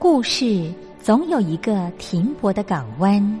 故事总有一个停泊的港湾。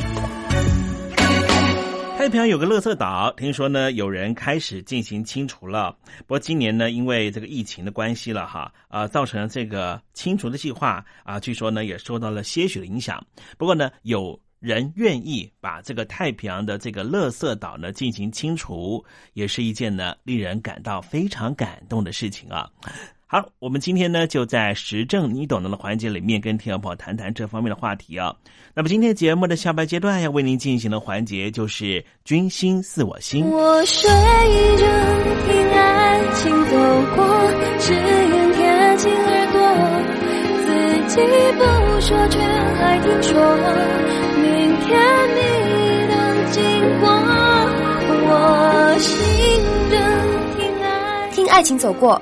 太平洋有个乐色岛，听说呢有人开始进行清除了。不过今年呢，因为这个疫情的关系了哈，啊，造成了这个清除的计划啊，据说呢也受到了些许的影响。不过呢，有人愿意把这个太平洋的这个乐色岛呢进行清除，也是一件呢令人感到非常感动的事情啊。好，我们今天呢就在时政你懂得的环节里面跟听众朋友谈谈这方面的话题啊。那么今天节目的下半阶段要为您进行的环节就是“君心似我心”。我睡着听爱情走过，只愿贴近耳朵，自己不说却还听说，明天你能经过，我心着听爱听爱情走过。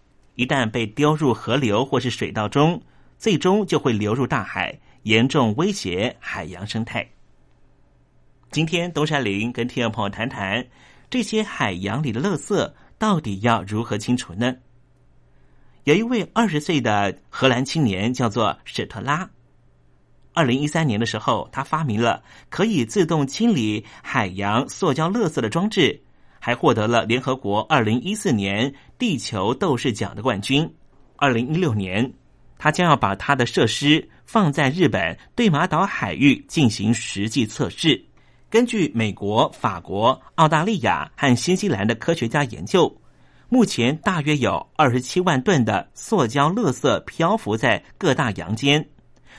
一旦被丢入河流或是水道中，最终就会流入大海，严重威胁海洋生态。今天东山林跟听众朋友谈谈这些海洋里的垃圾到底要如何清除呢？有一位二十岁的荷兰青年叫做史特拉，二零一三年的时候，他发明了可以自动清理海洋塑胶垃圾的装置，还获得了联合国二零一四年地球斗士奖的冠军。二零一六年，他将要把他的设施放在日本对马岛海域进行实际测试。根据美国、法国、澳大利亚和新西兰的科学家研究，目前大约有二十七万吨的塑胶垃圾漂浮在各大洋间，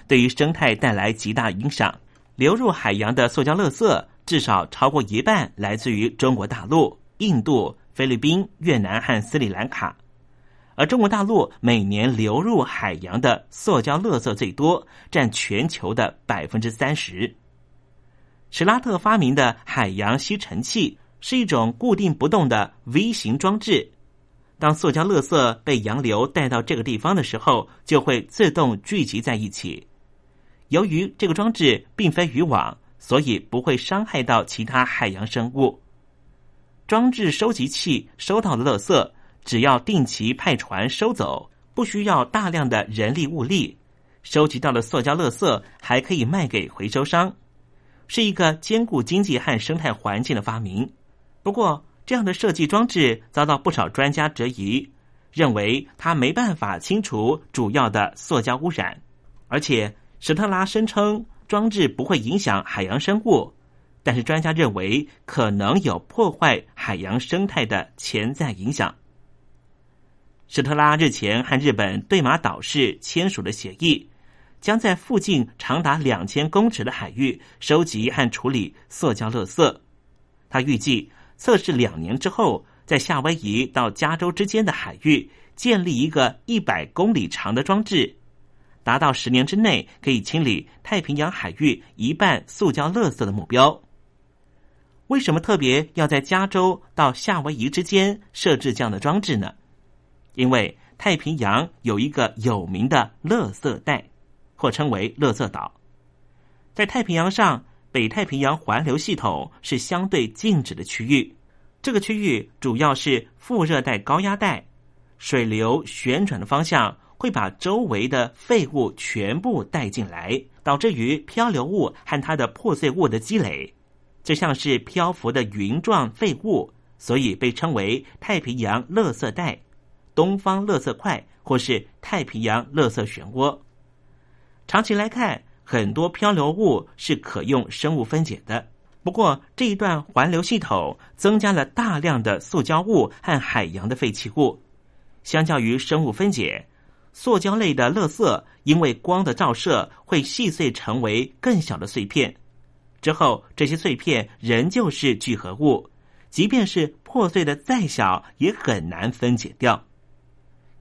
对于生态带来极大影响。流入海洋的塑胶垃圾至少超过一半来自于中国大陆、印度、菲律宾、越南和斯里兰卡，而中国大陆每年流入海洋的塑胶垃圾最多，占全球的百分之三十。史拉特发明的海洋吸尘器是一种固定不动的 V 型装置。当塑胶垃圾被洋流带到这个地方的时候，就会自动聚集在一起。由于这个装置并非渔网，所以不会伤害到其他海洋生物。装置收集器收到的垃圾，只要定期派船收走，不需要大量的人力物力。收集到的塑胶垃圾还可以卖给回收商。是一个兼顾经济和生态环境的发明。不过，这样的设计装置遭到不少专家质疑，认为它没办法清除主要的塑胶污染。而且，史特拉声称装置不会影响海洋生物，但是专家认为可能有破坏海洋生态的潜在影响。史特拉日前和日本对马岛市签署了协议。将在附近长达两千公尺的海域收集和处理塑胶垃圾。他预计测试两年之后，在夏威夷到加州之间的海域建立一个一百公里长的装置，达到十年之内可以清理太平洋海域一半塑胶垃圾的目标。为什么特别要在加州到夏威夷之间设置这样的装置呢？因为太平洋有一个有名的垃圾带。或称为乐色岛，在太平洋上，北太平洋环流系统是相对静止的区域。这个区域主要是副热带高压带，水流旋转的方向会把周围的废物全部带进来，导致于漂流物和它的破碎物的积累，就像是漂浮的云状废物，所以被称为太平洋乐色带、东方乐色块或是太平洋乐色漩涡。长期来看，很多漂流物是可用生物分解的。不过，这一段环流系统增加了大量的塑胶物和海洋的废弃物。相较于生物分解，塑胶类的垃圾因为光的照射会细碎成为更小的碎片。之后，这些碎片仍旧是聚合物，即便是破碎的再小，也很难分解掉。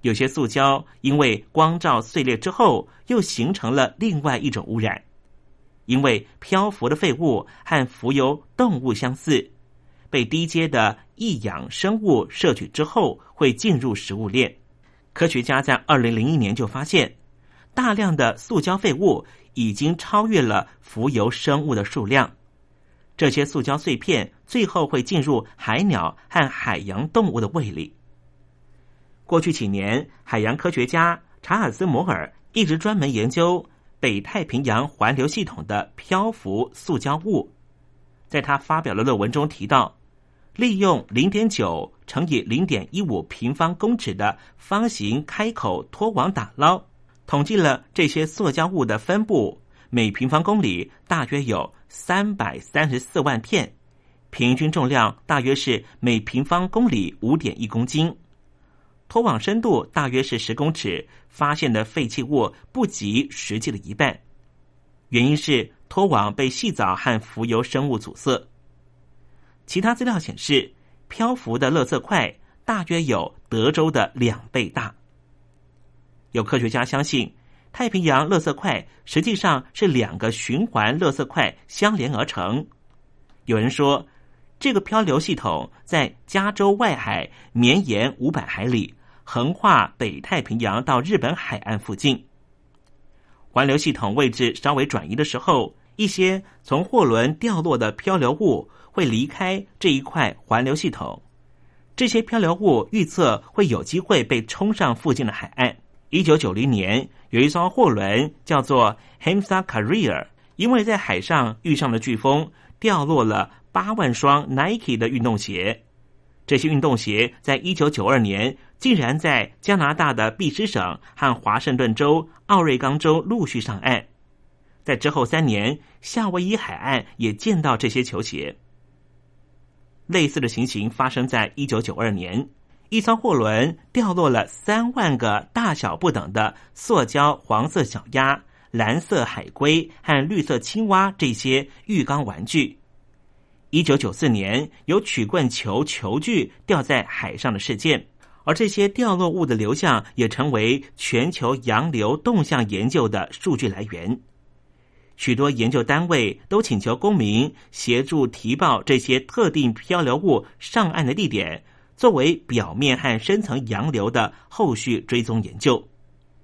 有些塑胶因为光照碎裂之后，又形成了另外一种污染。因为漂浮的废物和浮游动物相似，被低阶的异氧生物摄取之后，会进入食物链。科学家在二零零一年就发现，大量的塑胶废物已经超越了浮游生物的数量。这些塑胶碎片最后会进入海鸟和海洋动物的胃里。过去几年，海洋科学家查尔斯·摩尔一直专门研究北太平洋环流系统的漂浮塑胶物。在他发表的论文中提到，利用零点九乘以零点一五平方公尺的方形开口拖网打捞，统计了这些塑胶物的分布，每平方公里大约有三百三十四万片，平均重量大约是每平方公里五点一公斤。拖网深度大约是十公尺，发现的废弃物不及实际的一半。原因是拖网被细藻和浮游生物阻塞。其他资料显示，漂浮的垃圾块大约有德州的两倍大。有科学家相信，太平洋垃圾块实际上是两个循环垃圾块相连而成。有人说，这个漂流系统在加州外海绵延五百海里。横跨北太平洋到日本海岸附近，环流系统位置稍微转移的时候，一些从货轮掉落的漂流物会离开这一块环流系统。这些漂流物预测会有机会被冲上附近的海岸，一九九零年，有一艘货轮叫做 Hamsa Carrier，因为在海上遇上了飓风，掉落了八万双 Nike 的运动鞋。这些运动鞋在一九九二年竟然在加拿大的毕斯省和华盛顿州、奥瑞冈州陆续上岸。在之后三年，夏威夷海岸也见到这些球鞋。类似的情形发生在一九九二年，一艘货轮掉落了三万个大小不等的塑胶黄色小鸭、蓝色海龟和绿色青蛙这些浴缸玩具。一九九四年，有曲棍球球具掉在海上的事件，而这些掉落物的流向也成为全球洋流动向研究的数据来源。许多研究单位都请求公民协助提报这些特定漂流物上岸的地点，作为表面和深层洋流的后续追踪研究。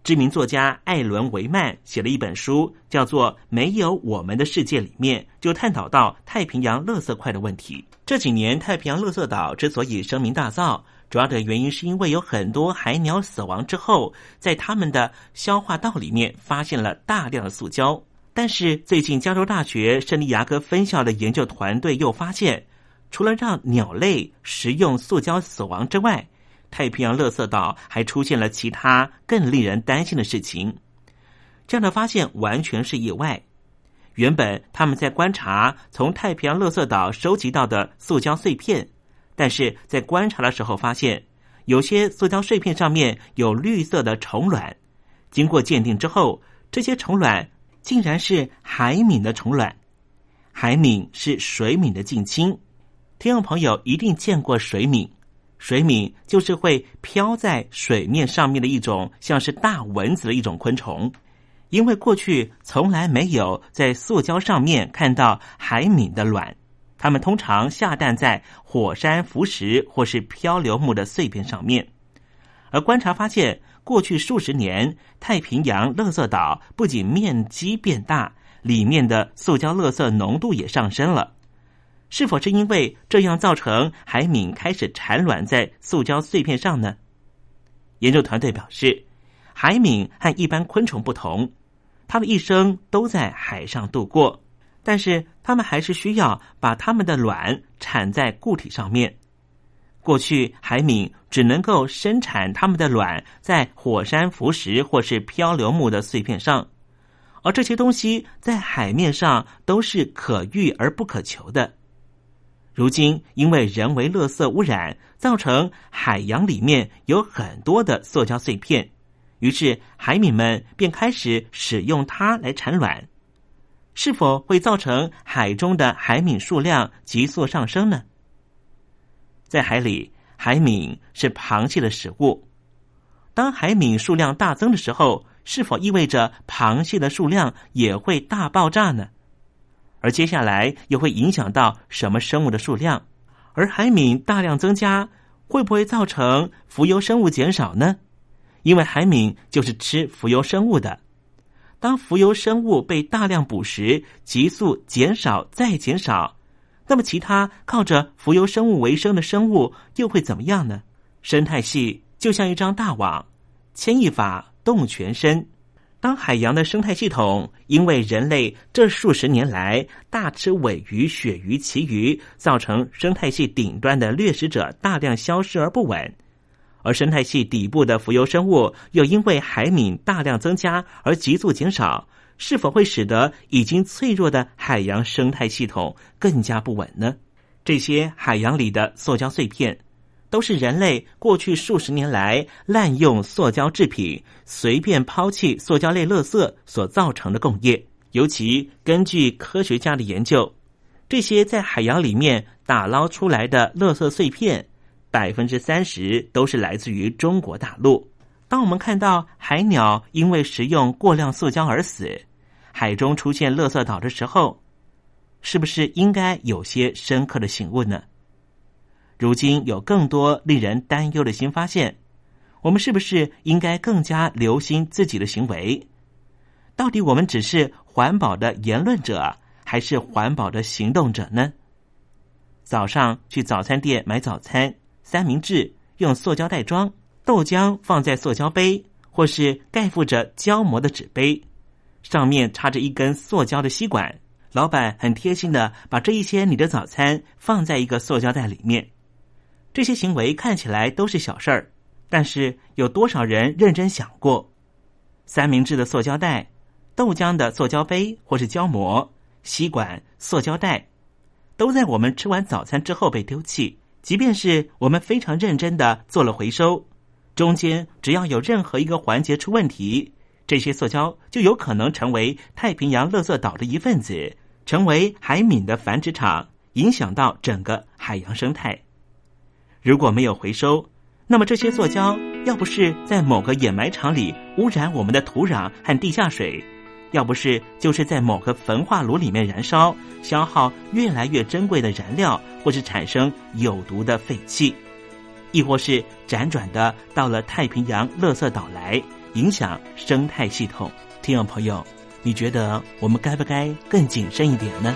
知名作家艾伦·维曼写了一本书，叫做《没有我们的世界》，里面就探讨到太平洋垃圾块的问题。这几年，太平洋垃圾岛之所以声名大噪，主要的原因是因为有很多海鸟死亡之后，在他们的消化道里面发现了大量的塑胶。但是，最近加州大学圣地亚哥分校的研究团队又发现，除了让鸟类食用塑胶死亡之外，太平洋垃圾岛还出现了其他更令人担心的事情。这样的发现完全是意外。原本他们在观察从太平洋垃圾岛收集到的塑胶碎片，但是在观察的时候发现，有些塑胶碎片上面有绿色的虫卵。经过鉴定之后，这些虫卵竟然是海敏的虫卵。海敏是水敏的近亲，听众朋友一定见过水敏。水敏就是会飘在水面上面的一种像是大蚊子的一种昆虫，因为过去从来没有在塑胶上面看到海敏的卵，它们通常下蛋在火山浮石或是漂流木的碎片上面。而观察发现，过去数十年，太平洋垃圾岛不仅面积变大，里面的塑胶垃圾浓度也上升了。是否是因为这样造成海敏开始产卵在塑胶碎片上呢？研究团队表示，海敏和一般昆虫不同，它们一生都在海上度过，但是它们还是需要把它们的卵产在固体上面。过去海敏只能够生产它们的卵在火山浮石或是漂流木的碎片上，而这些东西在海面上都是可遇而不可求的。如今，因为人为垃圾污染，造成海洋里面有很多的塑胶碎片，于是海米们便开始使用它来产卵。是否会造成海中的海敏数量急速上升呢？在海里，海敏是螃蟹的食物。当海敏数量大增的时候，是否意味着螃蟹的数量也会大爆炸呢？而接下来又会影响到什么生物的数量？而海敏大量增加，会不会造成浮游生物减少呢？因为海敏就是吃浮游生物的。当浮游生物被大量捕食，急速减少再减少，那么其他靠着浮游生物为生的生物又会怎么样呢？生态系就像一张大网，牵一发动全身。当海洋的生态系统因为人类这数十年来大吃尾鱼、鳕鱼、旗鱼，造成生态系顶端的掠食者大量消失而不稳，而生态系底部的浮游生物又因为海敏大量增加而急速减少，是否会使得已经脆弱的海洋生态系统更加不稳呢？这些海洋里的塑胶碎片。都是人类过去数十年来滥用塑胶制品、随便抛弃塑胶类垃圾所造成的共业。尤其根据科学家的研究，这些在海洋里面打捞出来的垃圾碎片，百分之三十都是来自于中国大陆。当我们看到海鸟因为食用过量塑胶而死，海中出现垃圾岛的时候，是不是应该有些深刻的醒悟呢？如今有更多令人担忧的新发现，我们是不是应该更加留心自己的行为？到底我们只是环保的言论者，还是环保的行动者呢？早上去早餐店买早餐，三明治用塑胶袋装，豆浆放在塑胶杯，或是盖覆着胶膜的纸杯，上面插着一根塑胶的吸管。老板很贴心的把这一些你的早餐放在一个塑胶袋里面。这些行为看起来都是小事儿，但是有多少人认真想过？三明治的塑胶袋、豆浆的塑胶杯或是胶膜、吸管、塑胶袋，都在我们吃完早餐之后被丢弃。即便是我们非常认真的做了回收，中间只要有任何一个环节出问题。这些塑胶就有可能成为太平洋垃圾岛的一份子，成为海敏的繁殖场，影响到整个海洋生态。如果没有回收，那么这些塑胶要不是在某个掩埋场里污染我们的土壤和地下水，要不是就是在某个焚化炉里面燃烧，消耗越来越珍贵的燃料，或是产生有毒的废气，亦或是辗转的到了太平洋垃圾岛来。影响生态系统，听众朋友，你觉得我们该不该更谨慎一点呢？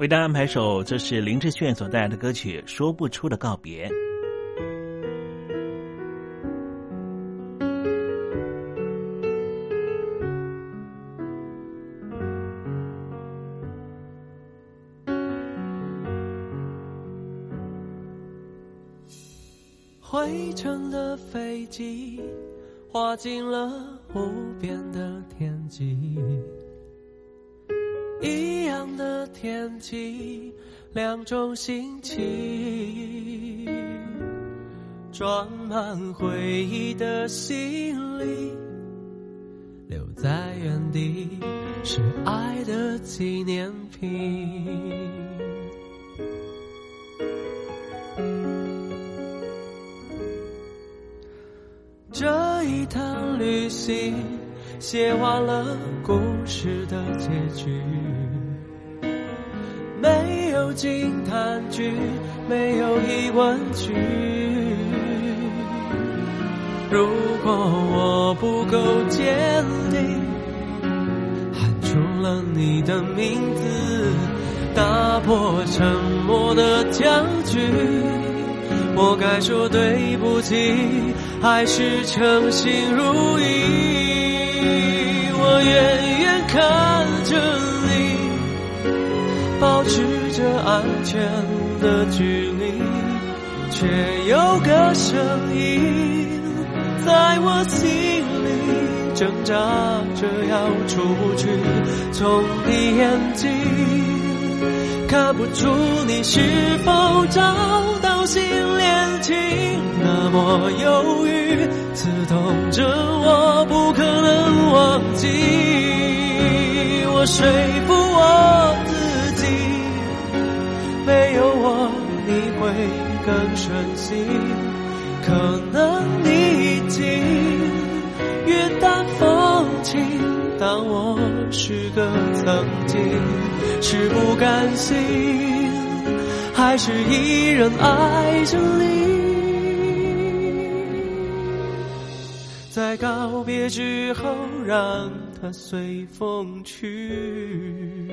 为大家安排首，这是林志炫所带来的歌曲《说不出的告别》。灰尘的飞机，划进了无边的天际。一样的天气，两种心情，装满回忆的行李，留在原地是爱的纪念品。这一趟旅行，写完了故事的结局。没有惊叹句，没有疑问句。如果我不够坚定，喊出了你的名字，打破沉默的僵局，我该说对不起，还是称心如意？远远看着你。保持着安全的距离，却有个声音在我心里挣扎着要出去。从你眼睛看不出你是否找到新恋情，那么忧郁，刺痛着我，不可能忘记。我说服我自己，没有我你会更顺心，可能你已经云淡风轻，当我是个曾经。是不甘心，还是依然爱着你？在告别之后，让它随风去。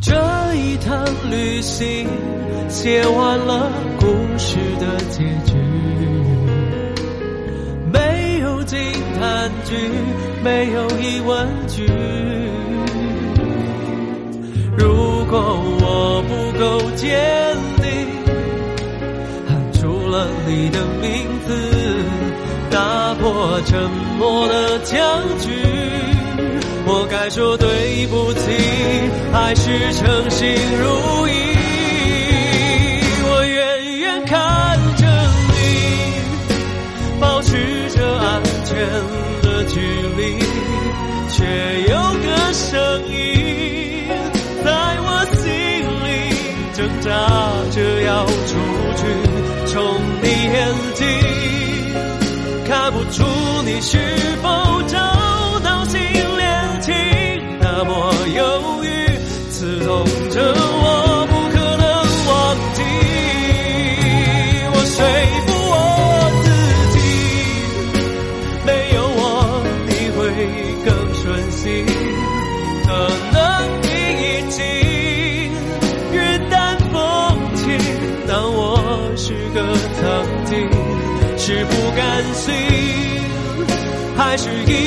这一趟旅行，写完了故事的结局。惊叹句，没有疑问句。如果我不够坚定，喊出了你的名字，打破沉默的僵局，我该说对不起，还是诚心如意？远。的距离，却有个声音在我心里挣扎着要出去，从你眼睛看不出你是否还是一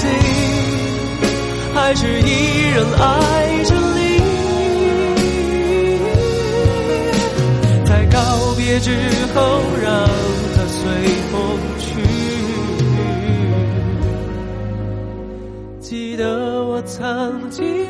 心，还是依然爱着你？在告别之后，让它随风去。记得我曾经。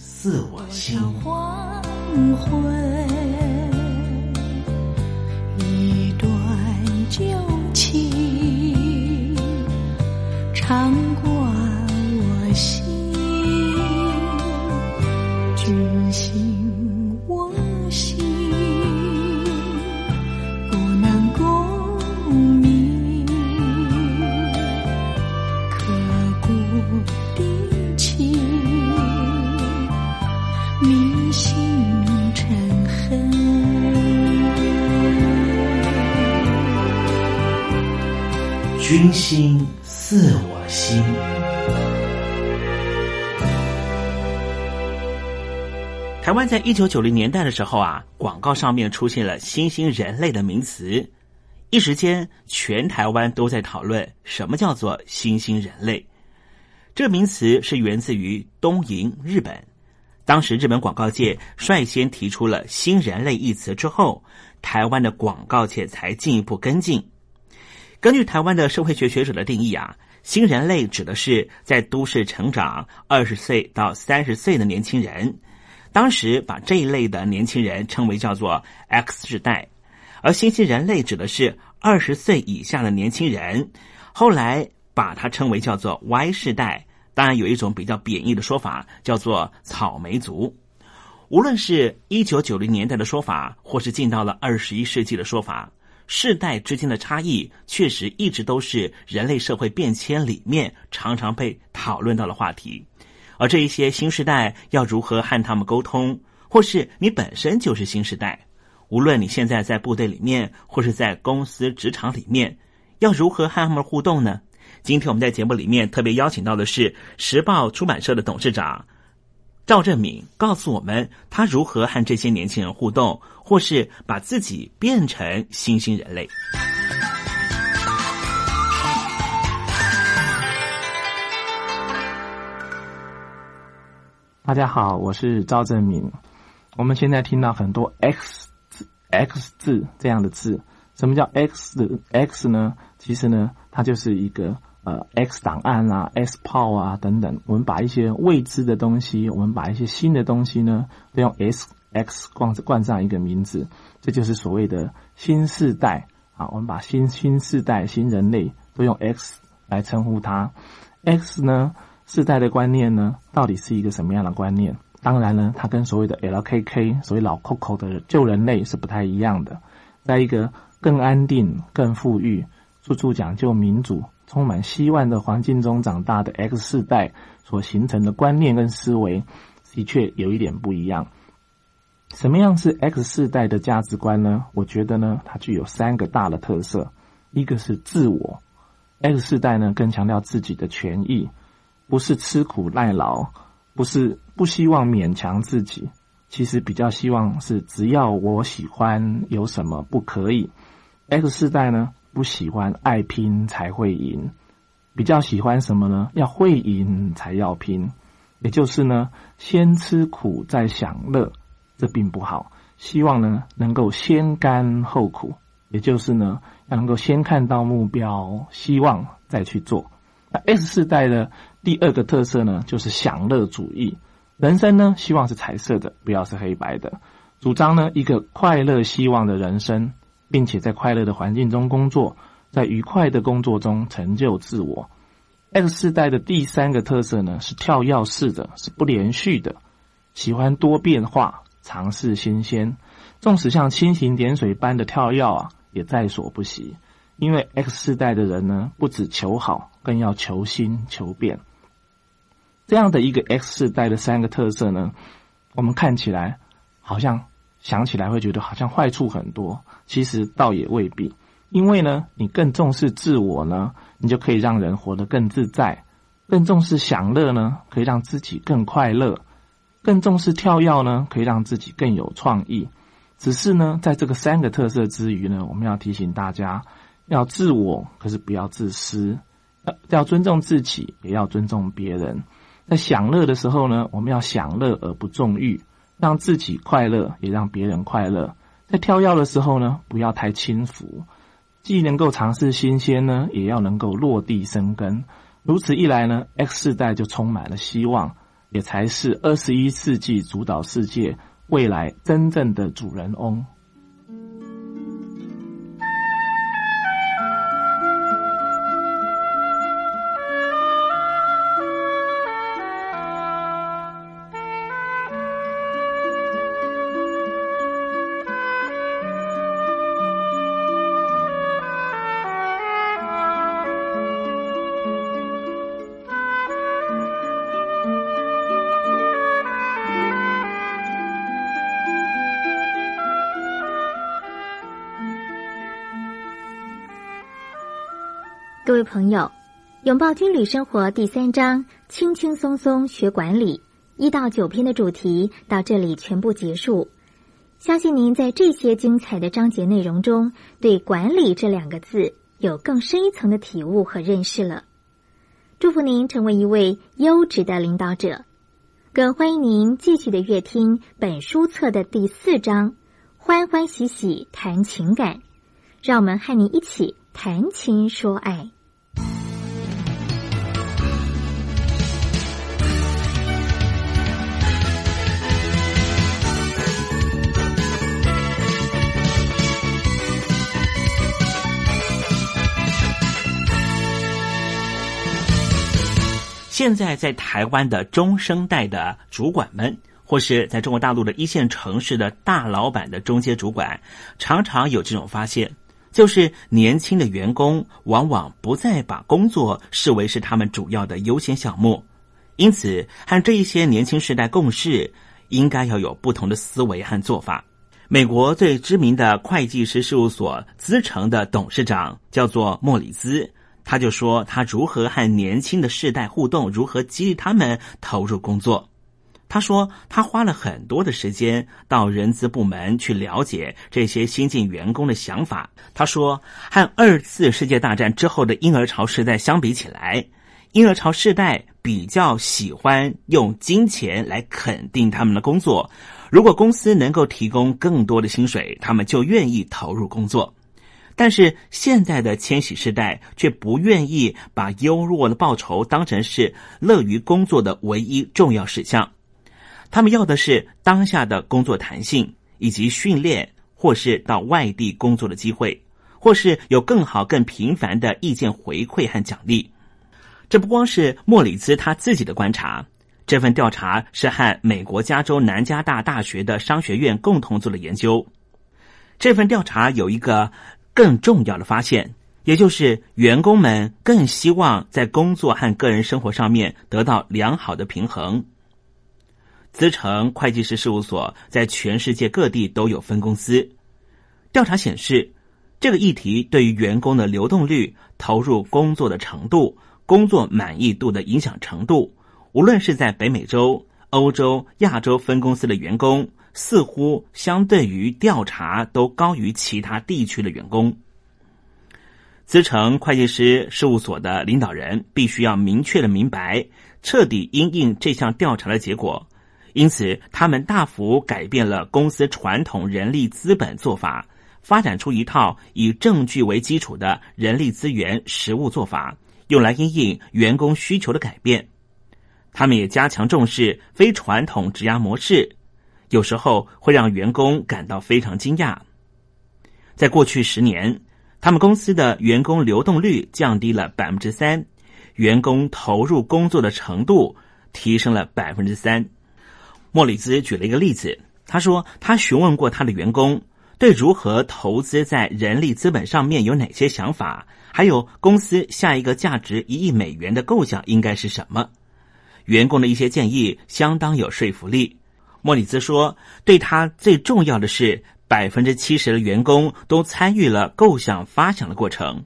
似我心。黄昏，君心似我心。台湾在一九九零年代的时候啊，广告上面出现了“新兴人类”的名词，一时间全台湾都在讨论什么叫做“新兴人类”。这名词是源自于东瀛日本，当时日本广告界率先提出了“新人类”一词之后，台湾的广告界才进一步跟进。根据台湾的社会学学者的定义啊，新人类指的是在都市成长二十岁到三十岁的年轻人。当时把这一类的年轻人称为叫做 X 世代，而新兴人类指的是二十岁以下的年轻人。后来把它称为叫做 Y 世代。当然有一种比较贬义的说法，叫做草莓族。无论是一九九零年代的说法，或是进到了二十一世纪的说法。世代之间的差异，确实一直都是人类社会变迁里面常常被讨论到的话题。而这一些新时代要如何和他们沟通，或是你本身就是新时代，无论你现在在部队里面，或是在公司职场里面，要如何和他们互动呢？今天我们在节目里面特别邀请到的是时报出版社的董事长赵振敏，告诉我们他如何和这些年轻人互动。或是把自己变成新兴人类。大家好，我是赵正明。我们现在听到很多 X X 字这样的字，什么叫 “x”“x” 呢？其实呢，它就是一个呃 X 档案啊、X 炮啊等等。我们把一些未知的东西，我们把一些新的东西呢，都用 S。X 冠冠上一个名字，这就是所谓的新世代啊。我们把新新世代、新人类都用 X 来称呼它。X 呢，世代的观念呢，到底是一个什么样的观念？当然呢，它跟所谓的 LKK 所谓老 Coco 的旧人类是不太一样的。在一个更安定、更富裕、处处讲究民主、充满希望的环境中长大的 X 世代所形成的观念跟思维，的确有一点不一样。什么样是 X 世代的价值观呢？我觉得呢，它具有三个大的特色。一个是自我，X 世代呢更强调自己的权益，不是吃苦耐劳，不是不希望勉强自己，其实比较希望是只要我喜欢，有什么不可以。X 世代呢不喜欢爱拼才会赢，比较喜欢什么呢？要会赢才要拼，也就是呢先吃苦再享乐。这并不好，希望呢能够先甘后苦，也就是呢要能够先看到目标，希望再去做。那 S 世代的第二个特色呢，就是享乐主义，人生呢希望是彩色的，不要是黑白的，主张呢一个快乐希望的人生，并且在快乐的环境中工作，在愉快的工作中成就自我。X 世代的第三个特色呢是跳跃式的，是不连续的，喜欢多变化。尝试新鲜，纵使像蜻蜓点水般的跳跃啊，也在所不惜。因为 X 世代的人呢，不只求好，更要求新求变。这样的一个 X 世代的三个特色呢，我们看起来好像想起来会觉得好像坏处很多，其实倒也未必。因为呢，你更重视自我呢，你就可以让人活得更自在；更重视享乐呢，可以让自己更快乐。更重视跳跃呢，可以让自己更有创意。只是呢，在这个三个特色之余呢，我们要提醒大家，要自我，可是不要自私；要要尊重自己，也要尊重别人。在享乐的时候呢，我们要享乐而不纵欲，让自己快乐，也让别人快乐。在跳跃的时候呢，不要太轻浮，既能够尝试新鲜呢，也要能够落地生根。如此一来呢，X 世代就充满了希望。也才是二十一世纪主导世界未来真正的主人翁。朋友，拥抱军旅生活第三章，轻轻松松学管理一到九篇的主题到这里全部结束。相信您在这些精彩的章节内容中，对“管理”这两个字有更深一层的体悟和认识了。祝福您成为一位优质的领导者，更欢迎您继续的阅听本书册的第四章“欢欢喜喜谈情感”，让我们和你一起谈情说爱。现在在台湾的中生代的主管们，或是在中国大陆的一线城市的大老板的中阶主管，常常有这种发现，就是年轻的员工往往不再把工作视为是他们主要的优先项目，因此和这一些年轻世代共事，应该要有不同的思维和做法。美国最知名的会计师事务所资诚的董事长叫做莫里兹。他就说他如何和年轻的世代互动，如何激励他们投入工作。他说他花了很多的时间到人资部门去了解这些新进员工的想法。他说和二次世界大战之后的婴儿潮时代相比起来，婴儿潮世代比较喜欢用金钱来肯定他们的工作。如果公司能够提供更多的薪水，他们就愿意投入工作。但是现在的千禧世代却不愿意把优渥的报酬当成是乐于工作的唯一重要事项，他们要的是当下的工作弹性以及训练，或是到外地工作的机会，或是有更好、更频繁的意见回馈和奖励。这不光是莫里兹他自己的观察，这份调查是和美国加州南加大大学的商学院共同做的研究。这份调查有一个更重要的发现，也就是员工们更希望在工作和个人生活上面得到良好的平衡。资诚会计师事务所在全世界各地都有分公司。调查显示，这个议题对于员工的流动率、投入工作的程度、工作满意度的影响程度。无论是在北美洲、欧洲、亚洲分公司的员工，似乎相对于调查都高于其他地区的员工。资诚会计师事务所的领导人必须要明确的明白，彻底因应这项调查的结果。因此，他们大幅改变了公司传统人力资本做法，发展出一套以证据为基础的人力资源实务做法，用来因应员工需求的改变。他们也加强重视非传统职涯模式，有时候会让员工感到非常惊讶。在过去十年，他们公司的员工流动率降低了百分之三，员工投入工作的程度提升了百分之三。莫里兹举了一个例子，他说他询问过他的员工对如何投资在人力资本上面有哪些想法，还有公司下一个价值一亿美元的构想应该是什么。员工的一些建议相当有说服力。莫里兹说：“对他最重要的是，百分之七十的员工都参与了构想发想的过程。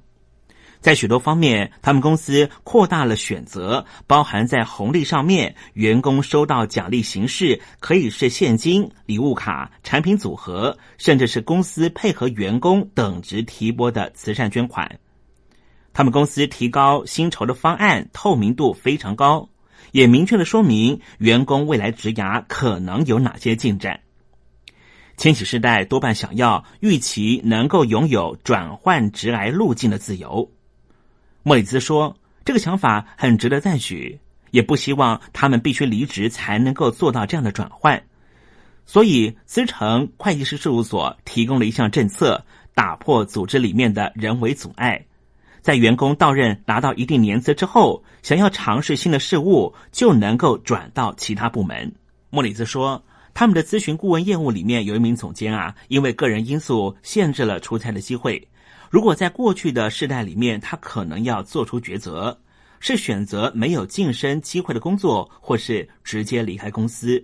在许多方面，他们公司扩大了选择，包含在红利上面，员工收到奖励形式可以是现金、礼物卡、产品组合，甚至是公司配合员工等值提拨的慈善捐款。他们公司提高薪酬的方案透明度非常高。”也明确的说明员工未来职涯可能有哪些进展。千禧世代多半想要预期能够拥有转换职涯路径的自由。莫里兹说，这个想法很值得赞许，也不希望他们必须离职才能够做到这样的转换。所以，资诚会计师事务所提供了一项政策，打破组织里面的人为阻碍。在员工到任拿到一定年资之后，想要尝试新的事物，就能够转到其他部门。莫里兹说，他们的咨询顾问业务里面有一名总监啊，因为个人因素限制了出差的机会。如果在过去的世代里面，他可能要做出抉择，是选择没有晋升机会的工作，或是直接离开公司。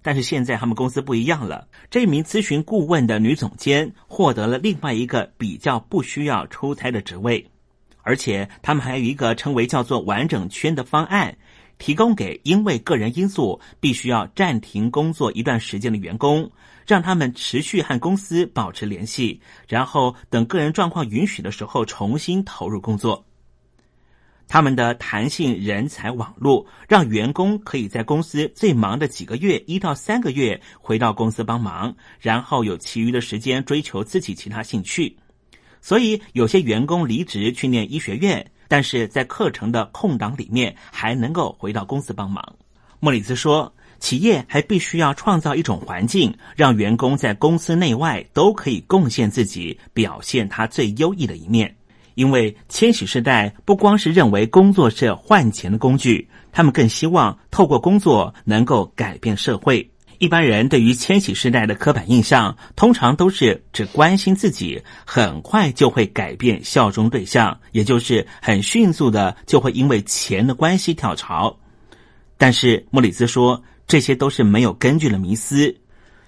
但是现在他们公司不一样了，这名咨询顾问的女总监获得了另外一个比较不需要出差的职位。而且，他们还有一个称为叫做“完整圈”的方案，提供给因为个人因素必须要暂停工作一段时间的员工，让他们持续和公司保持联系，然后等个人状况允许的时候重新投入工作。他们的弹性人才网络让员工可以在公司最忙的几个月一到三个月回到公司帮忙，然后有其余的时间追求自己其他兴趣。所以，有些员工离职去念医学院，但是在课程的空档里面还能够回到公司帮忙。莫里斯说，企业还必须要创造一种环境，让员工在公司内外都可以贡献自己，表现他最优异的一面。因为千禧世代不光是认为工作是换钱的工具，他们更希望透过工作能够改变社会。一般人对于千禧世代的刻板印象，通常都是只关心自己，很快就会改变效忠对象，也就是很迅速的就会因为钱的关系跳槽。但是莫里兹说，这些都是没有根据的迷思。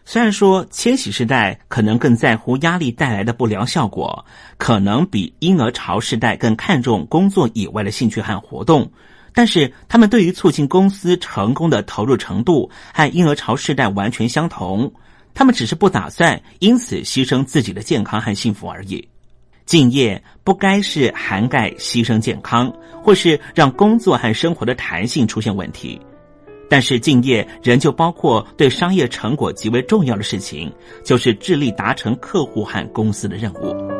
虽然说千禧世代可能更在乎压力带来的不良效果，可能比婴儿潮世代更看重工作以外的兴趣和活动。但是，他们对于促进公司成功的投入程度和婴儿潮世代完全相同。他们只是不打算因此牺牲自己的健康和幸福而已。敬业不该是涵盖牺牲健康，或是让工作和生活的弹性出现问题。但是，敬业仍旧包括对商业成果极为重要的事情，就是致力达成客户和公司的任务。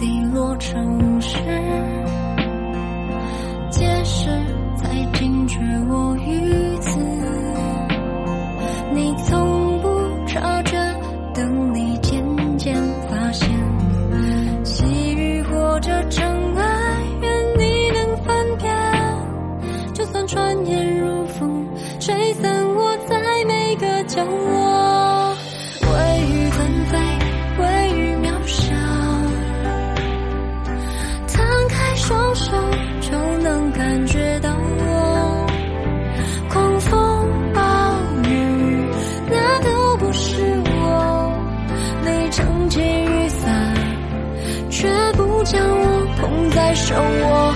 滴落城市，解释才惊觉我于此，你从不察觉，等你渐渐发现，细雨或者尘埃，愿你能翻遍，就算传言如风，吹散我在每个角落，让我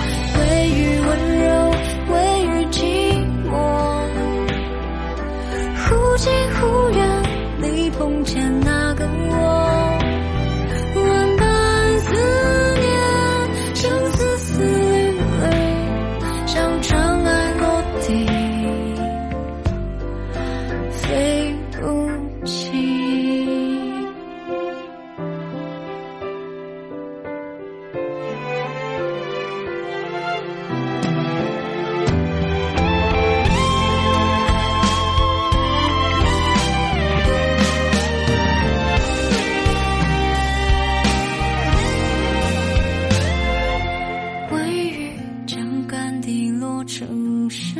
城市，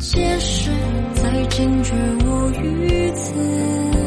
解释才惊觉我于此。